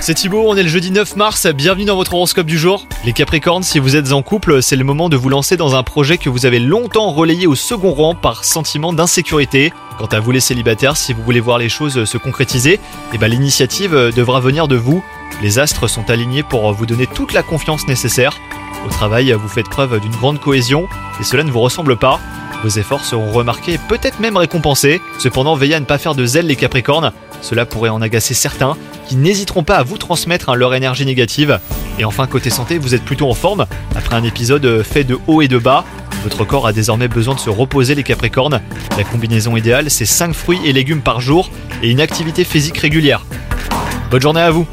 C'est Thibaut, on est le jeudi 9 mars, bienvenue dans votre horoscope du jour. Les Capricornes, si vous êtes en couple, c'est le moment de vous lancer dans un projet que vous avez longtemps relayé au second rang par sentiment d'insécurité. Quant à vous les célibataires, si vous voulez voir les choses se concrétiser, eh ben, l'initiative devra venir de vous. Les astres sont alignés pour vous donner toute la confiance nécessaire. Au travail, vous faites preuve d'une grande cohésion et cela ne vous ressemble pas. Vos efforts seront remarqués et peut-être même récompensés. Cependant, veillez à ne pas faire de zèle les Capricornes. Cela pourrait en agacer certains qui n'hésiteront pas à vous transmettre hein, leur énergie négative. Et enfin, côté santé, vous êtes plutôt en forme. Après un épisode fait de haut et de bas, votre corps a désormais besoin de se reposer les Capricornes. La combinaison idéale, c'est 5 fruits et légumes par jour et une activité physique régulière. Bonne journée à vous